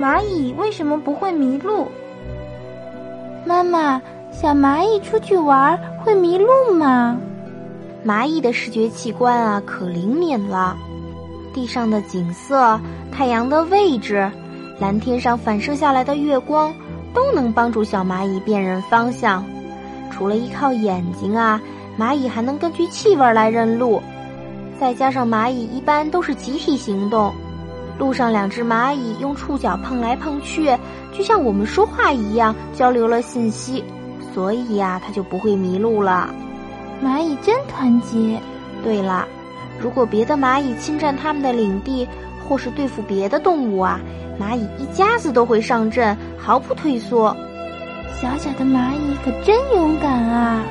蚂蚁为什么不会迷路？妈妈，小蚂蚁出去玩会迷路吗？蚂蚁的视觉器官啊，可灵敏了。地上的景色、太阳的位置、蓝天上反射下来的月光，都能帮助小蚂蚁辨认方向。除了依靠眼睛啊，蚂蚁还能根据气味来认路。再加上蚂蚁一般都是集体行动，路上两只蚂蚁用触角碰来碰去，就像我们说话一样，交流了信息，所以呀，它就不会迷路了。蚂蚁真团结。对了，如果别的蚂蚁侵占它们的领地，或是对付别的动物啊，蚂蚁一家子都会上阵，毫不退缩。小小的蚂蚁可真勇敢啊！